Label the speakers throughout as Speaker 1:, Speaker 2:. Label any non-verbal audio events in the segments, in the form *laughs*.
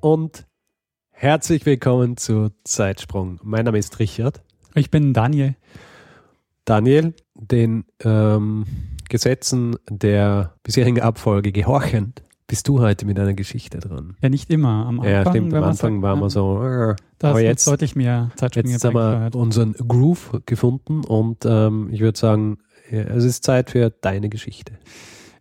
Speaker 1: und herzlich willkommen zu Zeitsprung. Mein Name ist Richard.
Speaker 2: Ich bin Daniel.
Speaker 1: Daniel, den ähm, Gesetzen der bisherigen Abfolge gehorchend, bist du heute mit einer Geschichte dran.
Speaker 2: Ja, nicht immer. Am Anfang,
Speaker 1: ja, stimmt. Am Anfang waren wir so. Äh,
Speaker 2: da
Speaker 1: aber jetzt,
Speaker 2: deutlich mehr Zeitsprünge
Speaker 1: jetzt haben wir unseren Groove gefunden und ähm, ich würde sagen, es ist Zeit für deine Geschichte.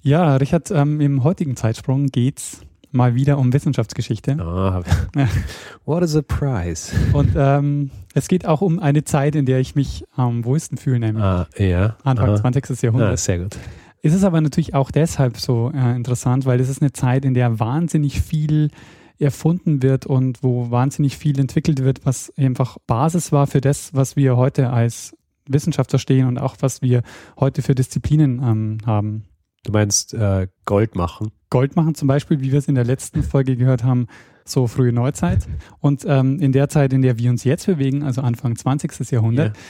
Speaker 2: Ja, Richard, ähm, im heutigen Zeitsprung geht's mal wieder um Wissenschaftsgeschichte.
Speaker 1: Ah, *laughs* what a surprise.
Speaker 2: Und ähm, es geht auch um eine Zeit, in der ich mich am wohlsten fühle, nämlich
Speaker 1: ah, ja.
Speaker 2: Anfang
Speaker 1: Aha.
Speaker 2: 20. Jahrhundert.
Speaker 1: Ah, sehr gut.
Speaker 2: Es ist aber natürlich auch deshalb so äh, interessant, weil es ist eine Zeit, in der wahnsinnig viel erfunden wird und wo wahnsinnig viel entwickelt wird, was einfach Basis war für das, was wir heute als Wissenschaft verstehen und auch was wir heute für Disziplinen ähm, haben.
Speaker 1: Du meinst äh, Gold machen?
Speaker 2: Gold machen zum Beispiel, wie wir es in der letzten Folge gehört haben, so frühe Neuzeit. Und ähm, in der Zeit, in der wir uns jetzt bewegen, also Anfang 20. Jahrhundert,
Speaker 1: Ja.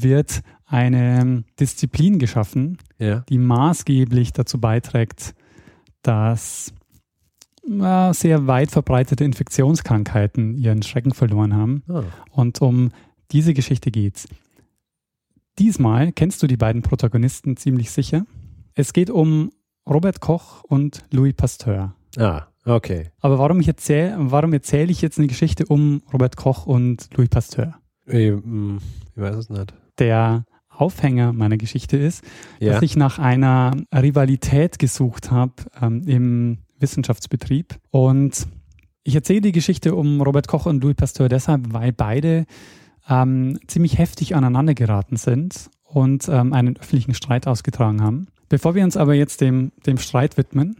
Speaker 2: wird eine Disziplin geschaffen,
Speaker 1: Ja.
Speaker 2: die maßgeblich dazu beiträgt, dass äh, sehr weit verbreitete Infektionskrankheiten ihren Schrecken verloren haben.
Speaker 1: Ah.
Speaker 2: Und um diese Geschichte geht's. Diesmal kennst du die beiden Protagonisten ziemlich sicher. Es geht um Robert Koch und Louis Pasteur.
Speaker 1: ah, okay.
Speaker 2: Aber warum, ich erzähl, warum erzähle ich jetzt eine Geschichte um Robert Koch und Louis Pasteur?
Speaker 1: Ich, mm, ich weiß es nicht.
Speaker 2: Der Aufhänger meiner Geschichte ist,
Speaker 1: Ja.
Speaker 2: dass ich nach einer Rivalität gesucht habe ähm, im Wissenschaftsbetrieb. Und ich erzähle die Geschichte um Robert Koch und Louis Pasteur deshalb, weil beide ähm, ziemlich heftig aneinander geraten sind und ähm, einen öffentlichen Streit ausgetragen haben. Bevor wir uns aber jetzt dem, dem Streit widmen,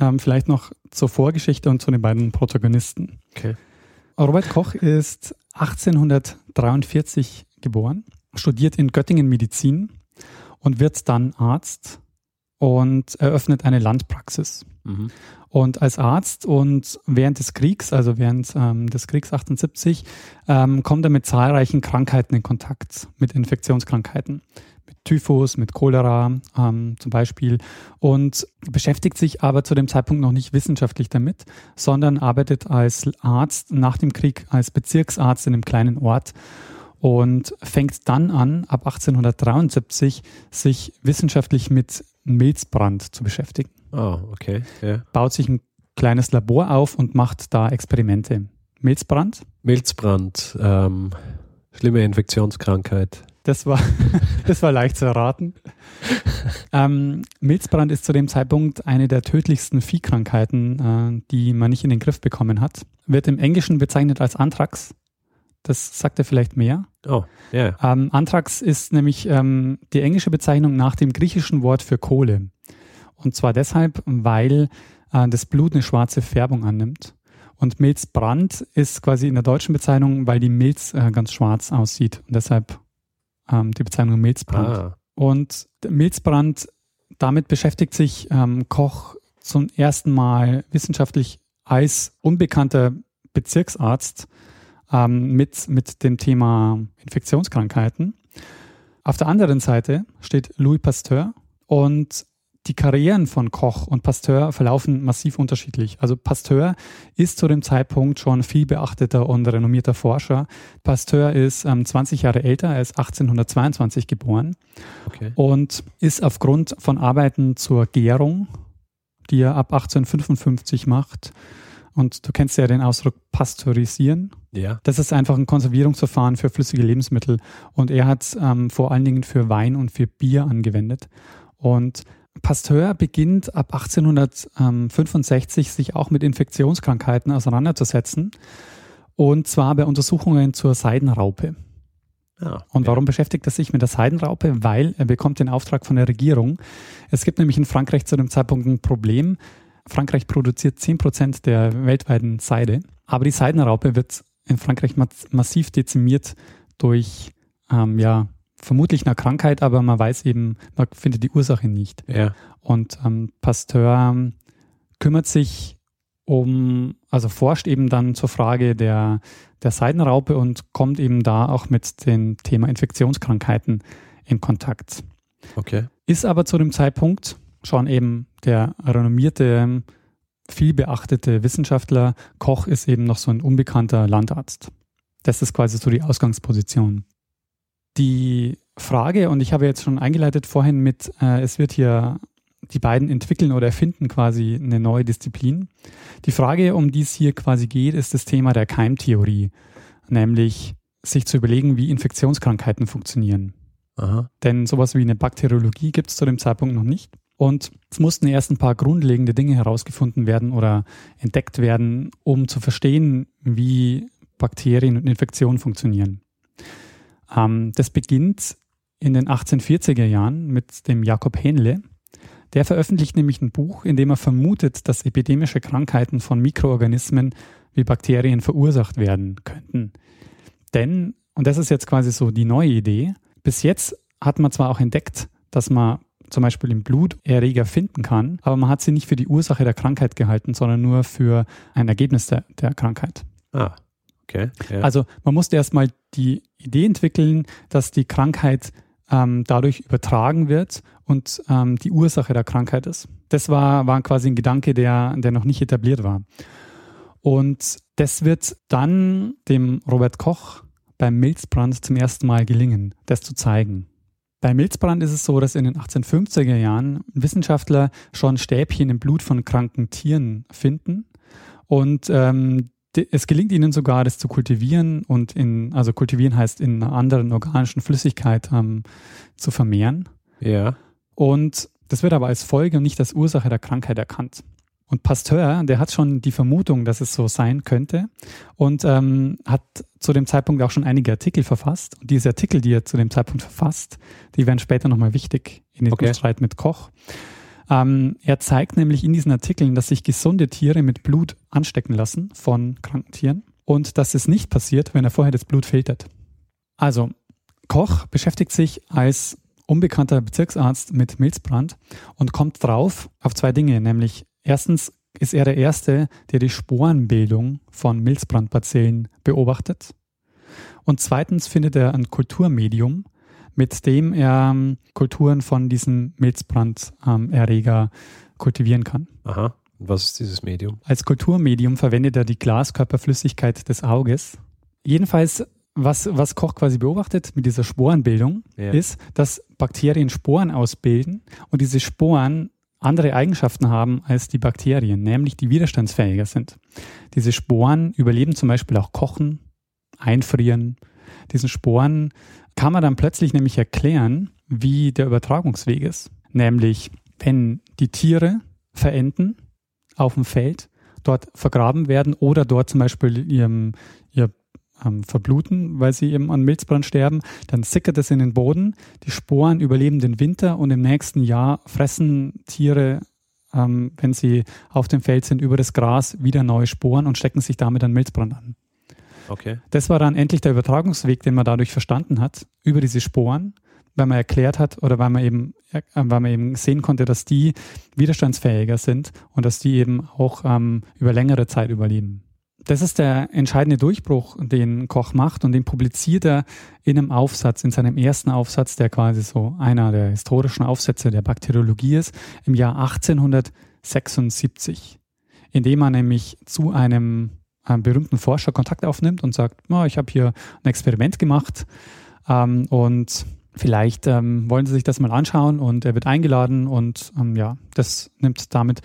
Speaker 2: ähm, vielleicht noch zur Vorgeschichte und zu den beiden Protagonisten.
Speaker 1: Okay.
Speaker 2: Robert Koch ist 1843 geboren, studiert in Göttingen Medizin und wird dann Arzt und eröffnet eine Landpraxis.
Speaker 1: Mhm.
Speaker 2: Und als Arzt und während des Kriegs, also während ähm, des Kriegs 78, ähm, kommt er mit zahlreichen Krankheiten in Kontakt, mit Infektionskrankheiten, mit Typhus, mit Cholera ähm, zum Beispiel und beschäftigt sich aber zu dem Zeitpunkt noch nicht wissenschaftlich damit, sondern arbeitet als Arzt nach dem Krieg als Bezirksarzt in einem kleinen Ort und fängt dann an, ab 1873 sich wissenschaftlich mit Milzbrand zu beschäftigen
Speaker 1: Oh, okay. Ja.
Speaker 2: baut sich ein kleines Labor auf und macht da Experimente. Milzbrand,
Speaker 1: Milzbrand, ähm, schlimme Infektionskrankheit.
Speaker 2: das war, *laughs* das war leicht zu erraten. Ähm, Milzbrand ist zu dem Zeitpunkt eine der tödlichsten Viehkrankheiten, äh, die man nicht in den Griff bekommen hat. Wird im Englischen bezeichnet als Anthrax. Das sagt er vielleicht mehr.
Speaker 1: Oh, ja.
Speaker 2: Ähm, Anthrax ist nämlich ähm, die englische Bezeichnung nach dem griechischen Wort für Kohle. Und zwar deshalb, weil äh, das Blut eine schwarze Färbung annimmt. Und Milzbrand ist quasi in der deutschen Bezeichnung, weil die Milz äh, ganz schwarz aussieht. Und deshalb ähm, die Bezeichnung Milzbrand.
Speaker 1: Ah,
Speaker 2: Und Milzbrand, damit beschäftigt sich ähm, Koch zum ersten Mal wissenschaftlich als unbekannter Bezirksarzt ähm, mit, mit dem Thema Infektionskrankheiten. Auf der anderen Seite steht Louis Pasteur und die Karrieren von Koch und Pasteur verlaufen massiv unterschiedlich. Also Pasteur ist zu dem Zeitpunkt schon viel beachteter und renommierter Forscher. Pasteur ist ähm, 20 Jahre älter, er ist 1822 geboren
Speaker 1: okay.
Speaker 2: und ist aufgrund von Arbeiten zur Gärung, die er ab 1855 macht, und du kennst ja den Ausdruck pasteurisieren,
Speaker 1: Ja.
Speaker 2: das ist einfach ein Konservierungsverfahren für flüssige Lebensmittel und er hat ähm, vor allen Dingen für Wein und für Bier angewendet. Und Pasteur beginnt ab 1865 sich auch mit Infektionskrankheiten auseinanderzusetzen und zwar bei Untersuchungen zur Seidenraupe.
Speaker 1: Ah,
Speaker 2: Und
Speaker 1: ja.
Speaker 2: warum beschäftigt er sich mit der Seidenraupe? Weil er bekommt den Auftrag von der Regierung. Es gibt nämlich in Frankreich zu dem Zeitpunkt ein Problem. Frankreich produziert 10 Prozent der weltweiten Seide. Aber die Seidenraupe wird in Frankreich massiv dezimiert durch, ähm, ja, vermutlich eine Krankheit, aber man weiß eben, man findet die Ursache nicht.
Speaker 1: Ja.
Speaker 2: Und ähm, Pasteur kümmert sich um, also forscht eben dann zur Frage der, der Seidenraupe und kommt eben da auch mit dem Thema Infektionskrankheiten in Kontakt.
Speaker 1: Okay.
Speaker 2: Ist aber zu dem Zeitpunkt schon eben der renommierte, viel beachtete Wissenschaftler, Koch ist eben noch so ein unbekannter Landarzt. Das ist quasi so die Ausgangsposition. Die Frage, und ich habe jetzt schon eingeleitet vorhin mit, äh, es wird hier die beiden entwickeln oder erfinden quasi eine neue Disziplin. Die Frage, um die es hier quasi geht, ist das Thema der Keimtheorie, nämlich sich zu überlegen, wie Infektionskrankheiten funktionieren.
Speaker 1: Aha.
Speaker 2: Denn sowas wie eine Bakteriologie gibt es zu dem Zeitpunkt noch nicht. Und es mussten erst ein paar grundlegende Dinge herausgefunden werden oder entdeckt werden, um zu verstehen, wie Bakterien und Infektionen funktionieren. Ähm, das beginnt in den 1840er Jahren mit dem Jakob Henle. Der veröffentlicht nämlich ein Buch, in dem er vermutet, dass epidemische Krankheiten von Mikroorganismen wie Bakterien verursacht werden könnten. Denn, und das ist jetzt quasi so die neue Idee, bis jetzt hat man zwar auch entdeckt, dass man zum Beispiel im Blut Erreger finden kann, aber man hat sie nicht für die Ursache der Krankheit gehalten, sondern nur für ein Ergebnis der, der Krankheit.
Speaker 1: Ah, okay. Ja.
Speaker 2: Also man musste erstmal die Idee entwickeln, dass die Krankheit ähm, dadurch übertragen wird und ähm, die Ursache der Krankheit ist. Das war, war quasi ein Gedanke, der, der noch nicht etabliert war. Und das wird dann dem Robert Koch beim Milzbrand zum ersten Mal gelingen, das zu zeigen. Bei Milzbrand ist es so, dass in den 1850er Jahren Wissenschaftler schon Stäbchen im Blut von kranken Tieren finden und ähm, es gelingt ihnen sogar, das zu kultivieren und in, also kultivieren heißt in einer anderen organischen Flüssigkeit ähm, zu vermehren.
Speaker 1: Ja.
Speaker 2: Und das wird aber als Folge und nicht als Ursache der Krankheit erkannt. Und Pasteur, der hat schon die Vermutung, dass es so sein könnte und ähm, hat zu dem Zeitpunkt auch schon einige Artikel verfasst. Und diese Artikel, die er zu dem Zeitpunkt verfasst, die werden später nochmal wichtig in dem
Speaker 1: Okay.
Speaker 2: Streit mit Koch. Ähm, er zeigt nämlich in diesen Artikeln, dass sich gesunde Tiere mit Blut anstecken lassen von kranken Tieren und dass es nicht passiert, wenn er vorher das Blut filtert. Also, Koch beschäftigt sich als unbekannter Bezirksarzt mit Milzbrand und kommt drauf auf zwei Dinge, nämlich erstens ist er der Erste, der die Sporenbildung von Milzbrandbazillen beobachtet. Und zweitens findet er ein Kulturmedium, mit dem er ähm, Kulturen von diesem Milzbranderreger kultivieren kann.
Speaker 1: Aha. Und was ist dieses Medium?
Speaker 2: Als Kulturmedium verwendet er die Glaskörperflüssigkeit des Auges. Jedenfalls, was, was Koch quasi beobachtet mit dieser Sporenbildung,
Speaker 1: Ja.
Speaker 2: ist, dass Bakterien Sporen ausbilden und diese Sporen andere Eigenschaften haben als die Bakterien, nämlich die widerstandsfähiger sind. Diese Sporen überleben zum Beispiel auch Kochen, Einfrieren. Diesen Sporen kann man dann plötzlich nämlich erklären, wie der Übertragungsweg ist. Nämlich, wenn die Tiere verenden auf dem Feld, dort vergraben werden oder dort zum Beispiel ihrem, ihr ähm, verbluten, weil sie eben an Milzbrand sterben, dann sickert es in den Boden. Die Sporen überleben den Winter und im nächsten Jahr fressen Tiere, ähm, wenn sie auf dem Feld sind, über das Gras wieder neue Sporen und stecken sich damit an Milzbrand an.
Speaker 1: Okay.
Speaker 2: Das war dann endlich der Übertragungsweg, den man dadurch verstanden hat, über diese Sporen, weil man erklärt hat oder weil man eben, äh, weil man eben sehen konnte, dass die widerstandsfähiger sind und dass die eben auch ähm, über längere Zeit überleben. Das ist der entscheidende Durchbruch, den Koch macht und den publiziert er in einem Aufsatz, in seinem ersten Aufsatz, der quasi so einer der historischen Aufsätze der Bakteriologie ist, im Jahr 1876, indem er nämlich zu einem, einem berühmten Forscher Kontakt aufnimmt und sagt, oh, ich habe hier ein Experiment gemacht ähm, und vielleicht ähm, wollen Sie sich das mal anschauen und er wird eingeladen und ähm, ja, das nimmt damit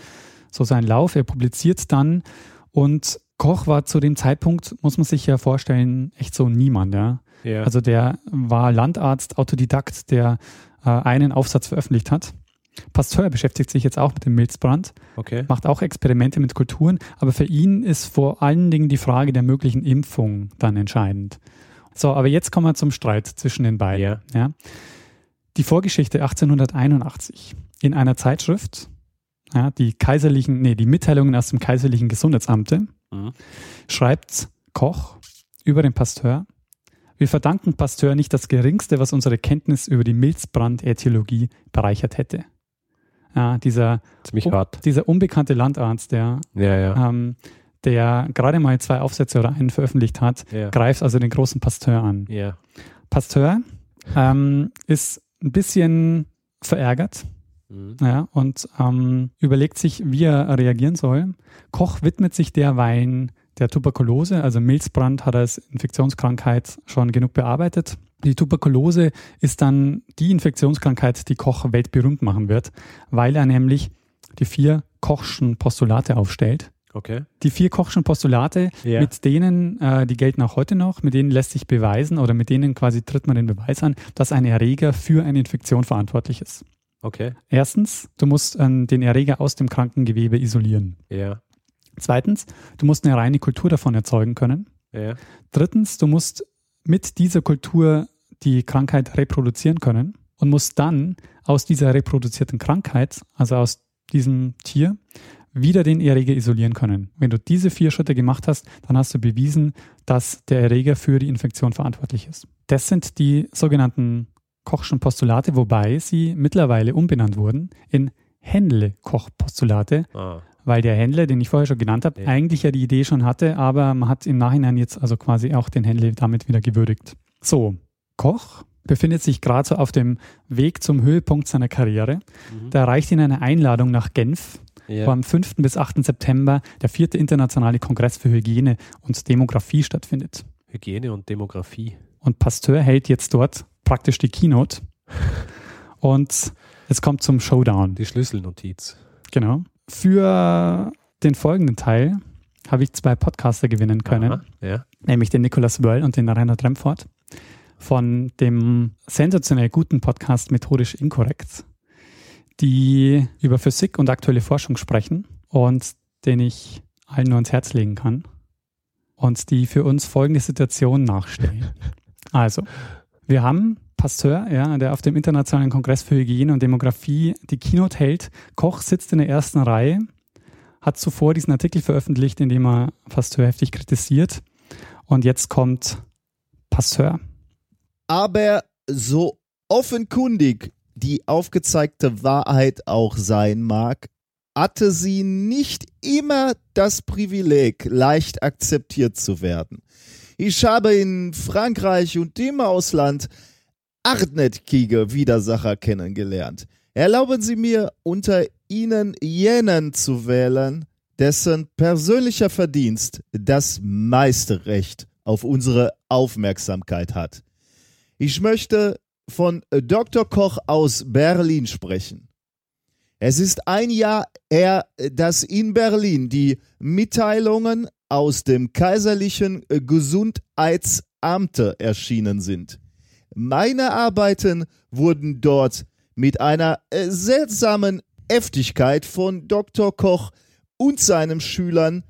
Speaker 2: so seinen Lauf. Er publiziert dann und Koch war zu dem Zeitpunkt, muss man sich ja vorstellen, echt so niemand, ja.
Speaker 1: Ja.
Speaker 2: Also der war Landarzt, Autodidakt, der äh, einen Aufsatz veröffentlicht hat. Pasteur beschäftigt sich jetzt auch mit dem Milzbrand,
Speaker 1: okay.
Speaker 2: macht auch Experimente mit Kulturen, aber für ihn ist vor allen Dingen die Frage der möglichen Impfung dann entscheidend. So, aber jetzt kommen wir zum Streit zwischen den beiden.
Speaker 1: Ja.
Speaker 2: Ja. Die Vorgeschichte 1881 in einer Zeitschrift, ja, die kaiserlichen, nee, die Mitteilungen aus dem kaiserlichen Gesundheitsamte, mhm. schreibt Koch über den Pasteur. Wir verdanken Pasteur nicht das Geringste, was unsere Kenntnis über die Milzbrand-Äthiologie bereichert hätte. Ja, dieser,
Speaker 1: Ziemlich hart.
Speaker 2: dieser unbekannte Landarzt, der,
Speaker 1: Ja, ja.
Speaker 2: ähm, der gerade mal zwei Aufsätze oder einen veröffentlicht hat,
Speaker 1: Ja.
Speaker 2: greift also den großen Pasteur an.
Speaker 1: ja.
Speaker 2: Pasteur ähm, ist ein bisschen verärgert
Speaker 1: Mhm.
Speaker 2: ja, und ähm, überlegt sich, wie er reagieren soll. Koch widmet sich derweil der Tuberkulose, also Milzbrand hat er als Infektionskrankheit schon genug bearbeitet. Die Tuberkulose ist dann die Infektionskrankheit, die Koch weltberühmt machen wird, weil er nämlich die vier Kochschen Postulate aufstellt.
Speaker 1: Okay.
Speaker 2: Die vier Kochschen Postulate,
Speaker 1: Ja.
Speaker 2: mit denen, äh, die gelten auch heute noch, mit denen lässt sich beweisen oder mit denen quasi tritt man den Beweis an, dass ein Erreger für eine Infektion verantwortlich ist.
Speaker 1: Okay.
Speaker 2: Erstens, du musst ähm, den Erreger aus dem Krankengewebe isolieren.
Speaker 1: Ja.
Speaker 2: Zweitens, du musst eine reine Kultur davon erzeugen können.
Speaker 1: Ja.
Speaker 2: Drittens, du musst mit dieser Kultur die Krankheit reproduzieren können und musst dann aus dieser reproduzierten Krankheit, also aus diesem Tier, wieder den Erreger isolieren können. Wenn du diese vier Schritte gemacht hast, dann hast du bewiesen, dass der Erreger für die Infektion verantwortlich ist. Das sind die sogenannten Kochschen Postulate, wobei sie mittlerweile umbenannt wurden in Händle-Koch-Postulate,
Speaker 1: Ah.
Speaker 2: Weil der Händler, den ich vorher schon genannt habe,
Speaker 1: Ja.
Speaker 2: eigentlich ja die Idee schon hatte, aber man hat im Nachhinein jetzt also quasi auch den Händler damit wieder gewürdigt. So, Koch befindet sich gerade so auf dem Weg zum Höhepunkt seiner Karriere.
Speaker 1: Mhm.
Speaker 2: Da erreicht ihn eine Einladung nach Genf, wo
Speaker 1: Ja.
Speaker 2: am 5. bis 8. September der vierte internationale Kongress für Hygiene und Demografie stattfindet.
Speaker 1: Hygiene und Demografie.
Speaker 2: Und Pasteur hält jetzt dort praktisch die Keynote. *laughs* Und es kommt zum Showdown.
Speaker 1: Die Schlüsselnotiz.
Speaker 2: Genau. Für den folgenden Teil habe ich zwei Podcaster gewinnen können,
Speaker 1: Aha. Ja.
Speaker 2: nämlich den Nicolas Wörl und den Reinhard Remford von dem sensationell guten Podcast Methodisch Inkorrekt, die über Physik und aktuelle Forschung sprechen und den ich allen nur ans Herz legen kann und die für uns folgende Situation nachstellen. *laughs* Also, wir haben Pasteur, ja, der auf dem Internationalen Kongress für Hygiene und Demografie die Keynote hält. Koch sitzt in der ersten Reihe, hat zuvor diesen Artikel veröffentlicht, in dem er Pasteur heftig kritisiert. Und jetzt kommt Pasteur.
Speaker 3: Aber so offenkundig die aufgezeigte Wahrheit auch sein mag, hatte sie nicht immer das Privileg, leicht akzeptiert zu werden. Ich habe in Frankreich und im Ausland hartnäckige Widersacher kennengelernt. Erlauben Sie mir, unter ihnen jenen zu wählen, dessen persönlicher Verdienst das meiste Recht auf unsere Aufmerksamkeit hat. Ich möchte von Dr. Koch aus Berlin sprechen. Es ist ein Jahr her, dass in Berlin die Mitteilungen aus dem kaiserlichen Gesundheitsamte erschienen sind. Meine Arbeiten wurden dort mit einer äh, seltsamen Heftigkeit von Dr. Koch und seinen Schülern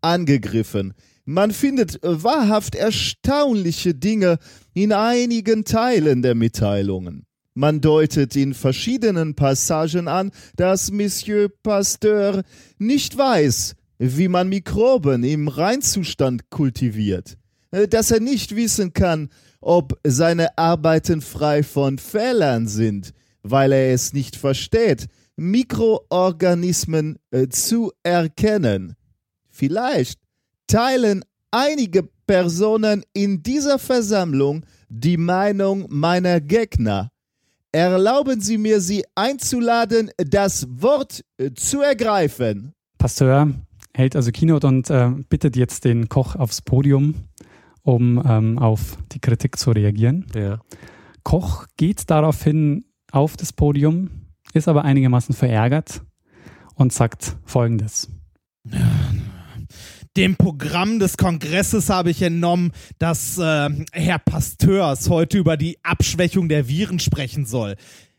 Speaker 3: angegriffen. Man findet äh, wahrhaft erstaunliche Dinge in einigen Teilen der Mitteilungen. Man deutet in verschiedenen Passagen an, dass Monsieur Pasteur nicht weiß, wie man Mikroben im Reinzustand kultiviert, dass er nicht wissen kann, ob seine Arbeiten frei von Fehlern sind, weil er es nicht versteht, Mikroorganismen äh, zu erkennen. Vielleicht teilen einige Personen in dieser Versammlung die Meinung meiner Gegner. Erlauben Sie mir, Sie einzuladen, das Wort äh, zu ergreifen.
Speaker 2: Pasteur hält also Keynote und äh, bittet jetzt den Koch aufs Podium, um ähm, auf die Kritik zu reagieren.
Speaker 1: Ja.
Speaker 2: Koch geht daraufhin auf das Podium, ist aber einigermaßen verärgert und sagt Folgendes.
Speaker 4: Dem Programm des Kongresses habe ich entnommen, dass äh, Herr Pasteurs heute über die Abschwächung der Viren sprechen soll.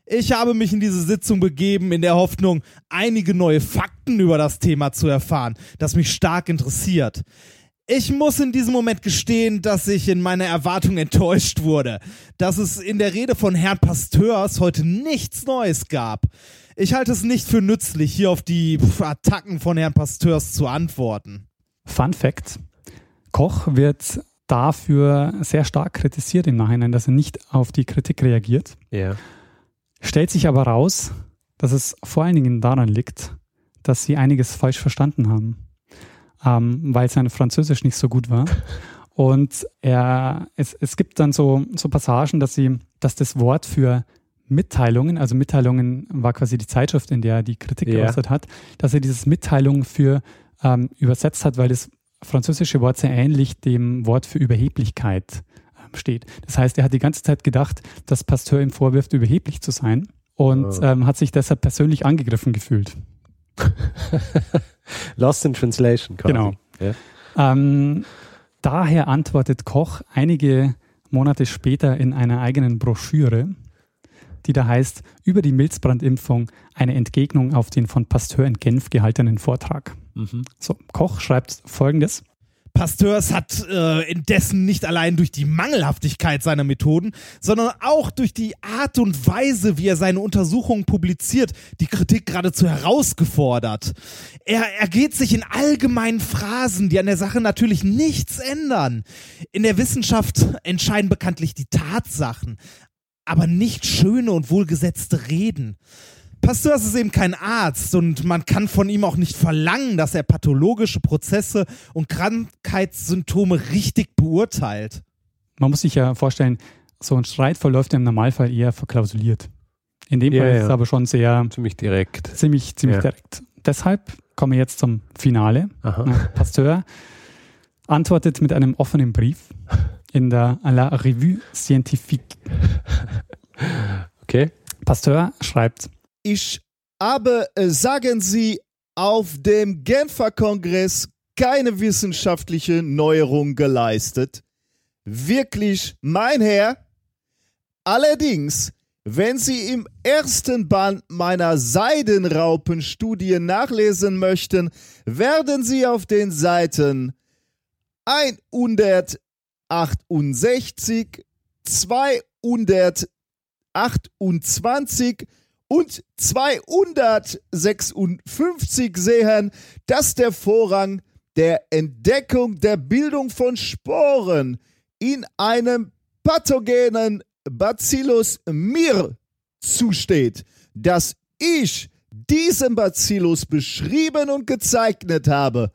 Speaker 4: Ich habe mich in diese Sitzung begeben in der Hoffnung, einige neue Fakten über das Thema zu erfahren, das mich stark interessiert. Ich muss in diesem Moment gestehen, dass ich in meiner Erwartung enttäuscht wurde, dass es in der Rede von Herrn Pasteurs heute nichts Neues gab. Ich halte es nicht für nützlich, hier auf die Attacken von Herrn Pasteurs zu antworten.
Speaker 2: Fun Fact: Koch wird dafür sehr stark kritisiert im Nachhinein, dass er nicht auf die Kritik reagiert.
Speaker 1: Ja.
Speaker 2: Stellt sich aber raus, dass es vor allen Dingen daran liegt, dass sie einiges falsch verstanden haben, ähm, weil sein Französisch nicht so gut war. *laughs* Und er, es, es gibt dann so, so Passagen, dass sie, dass das Wort für Mitteilungen, also Mitteilungen war quasi die Zeitschrift, in der er die Kritik
Speaker 1: Ja.
Speaker 2: geäußert hat, dass er dieses Mitteilung für ähm, übersetzt hat, weil das französische Wort sehr ähnlich dem Wort für Überheblichkeit ähm, steht. Das heißt, er hat die ganze Zeit gedacht, dass Pasteur ihm vorwirft, überheblich zu sein und
Speaker 1: Oh.
Speaker 2: ähm, hat sich deshalb persönlich angegriffen gefühlt. *laughs*
Speaker 1: Lost in Translation. Quasi.
Speaker 2: Genau.
Speaker 1: Ja.
Speaker 2: Ähm, daher antwortet Koch einige Monate später in einer eigenen Broschüre, die da heißt, über die Milzbrandimpfung eine Entgegnung auf den von Pasteur in Genf gehaltenen Vortrag.
Speaker 1: Mhm.
Speaker 2: So, Koch schreibt folgendes.
Speaker 4: Pasteurs hat äh, indessen nicht allein durch die Mangelhaftigkeit seiner Methoden, sondern auch durch die Art und Weise, wie er seine Untersuchungen publiziert, die Kritik geradezu herausgefordert. Er ergeht sich in allgemeinen Phrasen, die an der Sache natürlich nichts ändern. In der Wissenschaft entscheiden bekanntlich die Tatsachen, aber nicht schöne und wohlgesetzte Reden. Pasteurs ist eben kein Arzt und man kann von ihm auch nicht verlangen, dass er pathologische Prozesse und Krankheitssymptome richtig beurteilt.
Speaker 2: Man muss sich ja vorstellen, so ein Streit verläuft ja im Normalfall eher verklausuliert. In dem
Speaker 1: Ja,
Speaker 2: Fall ist
Speaker 1: ja.
Speaker 2: es aber schon sehr
Speaker 1: Ziemlich direkt.
Speaker 2: ziemlich, ziemlich
Speaker 1: Ja.
Speaker 2: direkt. Deshalb kommen wir jetzt zum Finale.
Speaker 1: Aha.
Speaker 2: Pasteur antwortet mit einem offenen Brief in der La Revue Scientifique.
Speaker 1: Okay.
Speaker 2: Pasteur schreibt,
Speaker 3: Ich habe, äh, sagen Sie, auf dem Genfer Kongress keine wissenschaftliche Neuerung geleistet. Wirklich, mein Herr. Allerdings, wenn Sie im ersten Band meiner Seidenraupenstudie nachlesen möchten, werden Sie auf den Seiten 168, 228 und 256 sehen, dass der Vorrang der Entdeckung der Bildung von Sporen in einem pathogenen Bacillus mir zusteht, dass ich diesen Bacillus beschrieben und gezeichnet habe.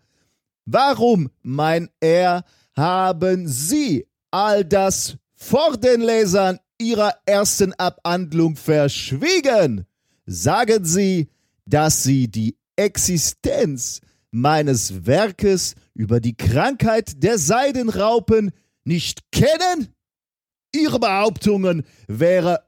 Speaker 3: Warum, mein Herr, haben Sie all das vor den Lesern Ihrer ersten Abhandlung verschwiegen? Sagen Sie, dass Sie die Existenz meines Werkes über die Krankheit der Seidenraupen nicht kennen? Ihre Behauptungen wären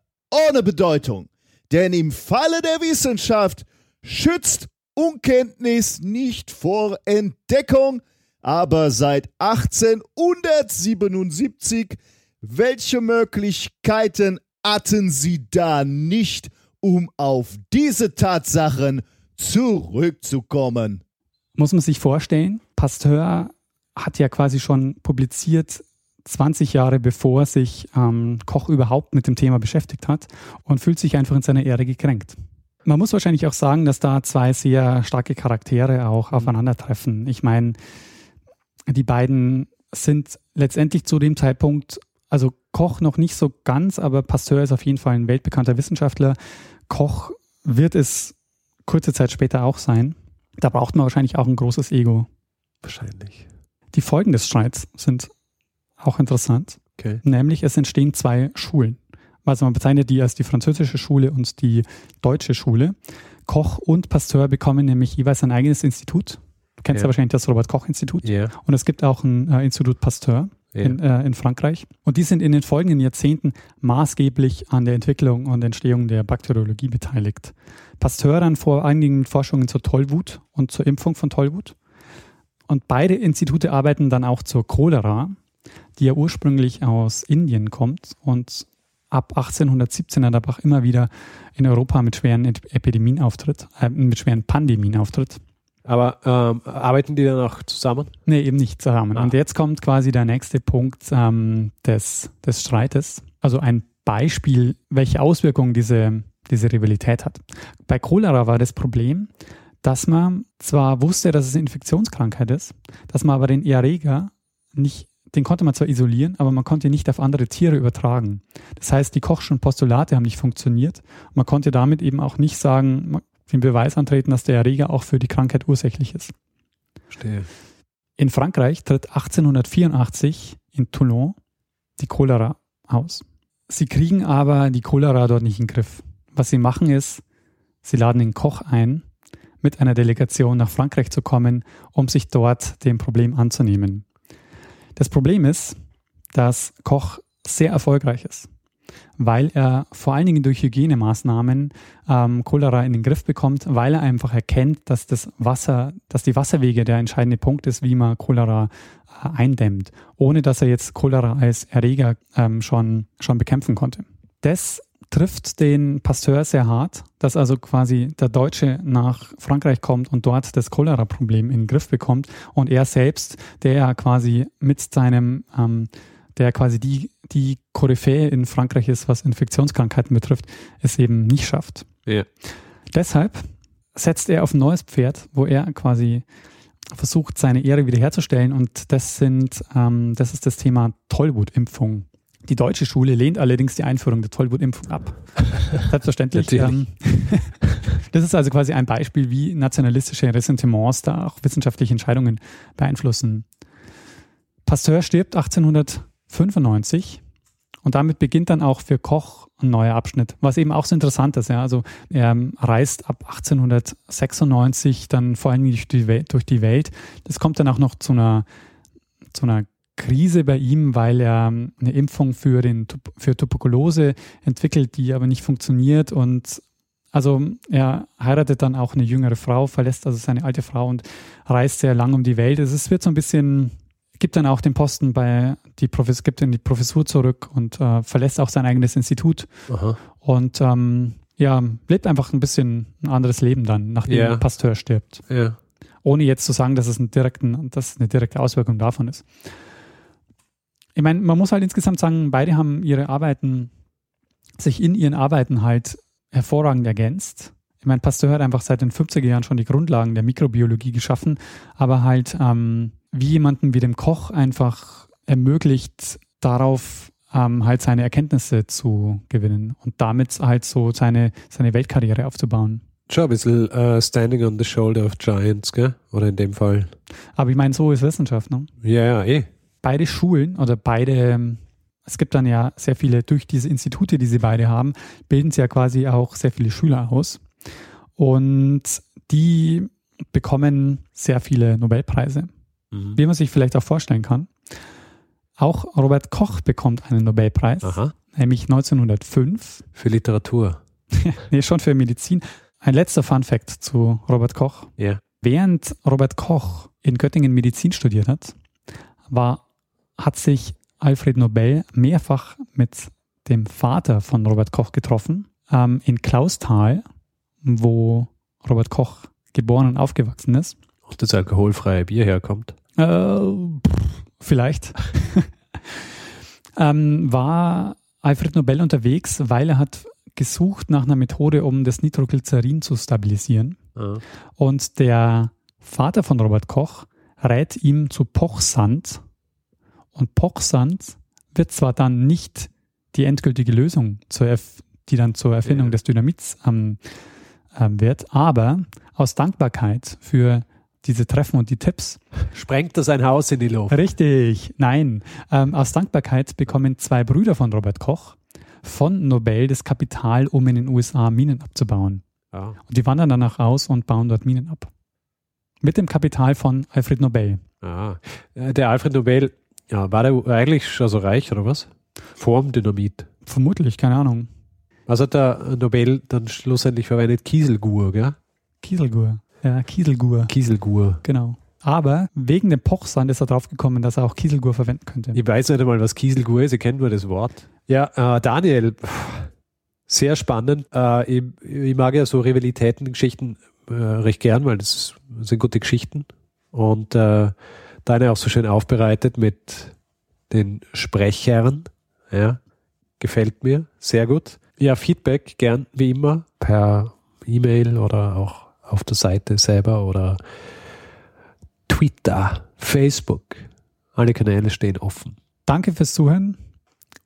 Speaker 3: ohne Bedeutung, denn im Falle der Wissenschaft schützt Unkenntnis nicht vor Entdeckung, aber seit 1877, welche Möglichkeiten hatten Sie da nicht, um auf diese Tatsachen zurückzukommen?
Speaker 2: muss man sich vorstellen, Pasteur hat ja quasi schon publiziert 20 Jahre bevor sich ähm, Koch überhaupt mit dem Thema beschäftigt hat und fühlt sich einfach in seiner Ehre gekränkt. Man muss wahrscheinlich auch sagen, dass da zwei sehr starke Charaktere auch aufeinandertreffen. Ich meine, die beiden sind letztendlich zu dem Zeitpunkt, also Koch noch nicht so ganz, aber Pasteur ist auf jeden Fall ein weltbekannter Wissenschaftler. Koch wird es kurze Zeit später auch sein. Da braucht man wahrscheinlich auch ein großes Ego.
Speaker 1: Wahrscheinlich.
Speaker 2: Die Folgen des Streits sind auch interessant,
Speaker 1: Okay.
Speaker 2: nämlich es entstehen zwei Schulen. Also man bezeichnet die als die französische Schule und die deutsche Schule. Koch und Pasteur bekommen nämlich jeweils ein eigenes Institut. Du kennst ja,
Speaker 1: Ja.
Speaker 2: wahrscheinlich das Robert-Koch-Institut.
Speaker 1: Ja.
Speaker 2: Und es gibt auch ein äh, Institut Pasteur
Speaker 1: ja.
Speaker 2: in, äh, in Frankreich. Und die sind in den folgenden Jahrzehnten maßgeblich an der Entwicklung und Entstehung der Bakteriologie beteiligt. Pasteur dann vor mit Forschungen zur Tollwut und zur Impfung von Tollwut. Und beide Institute arbeiten dann auch zur Cholera, die ja ursprünglich aus Indien kommt und ab 1817 dann aber auch immer wieder in Europa mit schweren Ep- Epidemien auftritt, äh, mit schweren Pandemien auftritt.
Speaker 1: Aber ähm, arbeiten die dann auch zusammen?
Speaker 2: Nee, eben nicht zusammen.
Speaker 1: Ah.
Speaker 2: Und jetzt kommt quasi der nächste Punkt ähm, des, des Streites. Also ein Beispiel, welche Auswirkungen diese, diese Rivalität hat. Bei Cholera war das Problem, dass man zwar wusste, dass es eine Infektionskrankheit ist, dass man aber den Erreger nicht, den konnte man zwar isolieren, aber man konnte ihn nicht auf andere Tiere übertragen. Das heißt, die Kochschen Postulate haben nicht funktioniert. Man konnte damit eben auch nicht sagen, den Beweis antreten, dass der Erreger auch für die Krankheit ursächlich ist.
Speaker 1: Verstehe.
Speaker 2: In Frankreich tritt 1884 in Toulon die Cholera aus. Sie kriegen aber die Cholera dort nicht in den Griff. Was sie machen ist, sie laden den Koch ein, mit einer Delegation nach Frankreich zu kommen, um sich dort dem Problem anzunehmen. Das Problem ist, dass Koch sehr erfolgreich ist, weil er vor allen Dingen durch Hygienemaßnahmen ähm, Cholera in den Griff bekommt, weil er einfach erkennt, dass das Wasser, dass die Wasserwege der entscheidende Punkt ist, wie man Cholera äh, eindämmt, ohne dass er jetzt Cholera als Erreger ähm, schon, schon bekämpfen konnte. Das trifft den Pasteur sehr hart, dass also quasi der Deutsche nach Frankreich kommt und dort das Cholera-Problem in den Griff bekommt und er selbst, der ja quasi mit seinem, ähm, der quasi die, die Koryphäe in Frankreich ist, was Infektionskrankheiten betrifft, es eben nicht schafft.
Speaker 1: Ja.
Speaker 2: Deshalb setzt er auf ein neues Pferd, wo er quasi versucht, seine Ehre wiederherzustellen und das sind, ähm, das ist das Thema Tollwutimpfung. Die deutsche Schule lehnt allerdings die Einführung der Tollwutimpfung ab. *laughs* Selbstverständlich. Ähm, *laughs* das ist also quasi ein Beispiel, wie nationalistische Ressentiments da auch wissenschaftliche Entscheidungen beeinflussen. Pasteur stirbt 1895 und damit beginnt dann auch für Koch ein neuer Abschnitt, was eben auch so interessant ist. Ja. Also er reist ab 1896 dann vor die, Welt, durch die Welt. Das kommt dann auch noch zu einer, zu einer Krise bei ihm, weil er eine Impfung für, den, für Tuberkulose entwickelt, die aber nicht funktioniert. Und also er heiratet dann auch eine jüngere Frau, verlässt also seine alte Frau und reist sehr lang um die Welt. Also es wird so ein bisschen, gibt dann auch den Posten bei die Professor, gibt dann die Professur zurück und äh, verlässt auch sein eigenes Institut
Speaker 1: Aha.
Speaker 2: und ähm, ja, lebt einfach ein bisschen ein anderes Leben dann, nachdem
Speaker 1: Ja.
Speaker 2: der Pasteur stirbt
Speaker 1: Ja.
Speaker 2: ohne jetzt zu sagen, dass es, einen direkten, dass es eine direkte Auswirkung davon ist. Ich meine, man muss halt insgesamt sagen, beide haben ihre Arbeiten, sich in ihren Arbeiten halt hervorragend ergänzt. Ich meine, Pasteur hat einfach seit den 50er Jahren schon die Grundlagen der Mikrobiologie geschaffen, aber halt ähm, wie jemanden wie dem Koch einfach ermöglicht, darauf ähm, halt seine Erkenntnisse zu gewinnen und damit halt so seine, seine Weltkarriere aufzubauen.
Speaker 1: Schon ein bisschen äh, Standing on the Shoulder of Giants, gell? Oder in dem Fall.
Speaker 2: Aber ich meine, so ist Wissenschaft, ne?
Speaker 1: Ja, ja, eh.
Speaker 2: beide Schulen oder beide, ähm, es gibt dann ja sehr viele, durch diese Institute, die sie beide haben, bilden sie ja quasi auch sehr viele Schüler aus. Und die bekommen sehr viele Nobelpreise,
Speaker 1: Mhm.
Speaker 2: wie man sich vielleicht auch vorstellen kann. Auch Robert Koch bekommt einen Nobelpreis,
Speaker 1: Aha.
Speaker 2: nämlich 1905.
Speaker 1: Für Literatur. *laughs*
Speaker 2: Nee, schon für Medizin. Ein letzter Fun Fact zu Robert Koch.
Speaker 1: Ja.
Speaker 2: Während Robert Koch in Göttingen Medizin studiert hat, war, hat sich Alfred Nobel mehrfach mit dem Vater von Robert Koch getroffen, ähm, in Klausthal, wo Robert Koch geboren und aufgewachsen ist.
Speaker 1: Auch das alkoholfreie Bier herkommt.
Speaker 2: Äh, vielleicht. ähm, war Alfred Nobel unterwegs, weil er hat gesucht nach einer Methode, um das Nitroglycerin zu stabilisieren.
Speaker 1: Ah.
Speaker 2: Und der Vater von Robert Koch rät ihm zu Pochsand. Und Pochsand wird zwar dann nicht die endgültige Lösung, die dann zur Erfindung
Speaker 1: Ja.
Speaker 2: des Dynamits ähm, ähm, wird, aber aus Dankbarkeit für diese Treffen und die Tipps
Speaker 1: Sprengt das ein Haus in die Luft?
Speaker 2: Richtig, nein. Ähm, aus Dankbarkeit bekommen zwei Brüder von Robert Koch von Nobel das Kapital, um in den USA Minen abzubauen.
Speaker 1: Ja.
Speaker 2: Und die wandern danach aus und bauen dort Minen ab. Mit dem Kapital von Alfred Nobel.
Speaker 1: Ah. Äh, Der Alfred Nobel, ja, war der eigentlich schon so reich oder was? Vorm Dynamit.
Speaker 2: Vermutlich, keine Ahnung.
Speaker 1: Was hat der Nobel dann schlussendlich verwendet? Kieselgur, gell?
Speaker 2: Kieselgur. Ja, Kieselgur,
Speaker 1: Kieselgur.
Speaker 2: genau. Aber wegen dem Pochsand ist er draufgekommen, dass er auch Kieselgur verwenden könnte.
Speaker 1: Ich weiß nicht einmal, was Kieselgur ist, ich kenne nur das Wort. Ja, äh, Daniel, sehr spannend. Äh, ich, ich mag ja so Rivalitäten-Geschichten äh, recht gern, weil das sind gute Geschichten. Und äh, deine auch so schön aufbereitet mit den Sprechern. Ja, gefällt mir sehr gut. Ja, Feedback gern wie immer per E-Mail oder auch auf der Seite selber oder Twitter, Facebook. Alle Kanäle stehen offen.
Speaker 2: Danke fürs Zuhören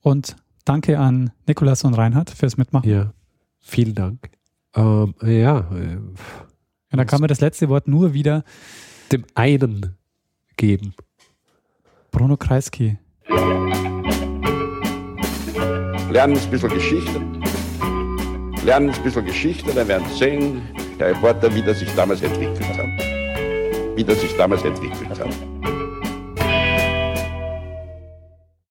Speaker 2: und danke an Nikolas und Reinhard fürs Mitmachen.
Speaker 1: Ja, vielen Dank. Ähm, ja. äh,
Speaker 2: Und dann kann man das letzte Wort nur wieder
Speaker 1: Dem einen geben.
Speaker 2: Bruno Kreisky.
Speaker 5: Lernen ein bisschen Geschichte. Lernen ein bisschen Geschichte, dann werden Sie sehen, der Reporter, wie das sich damals entwickelt hat. Wie das sich damals entwickelt hat.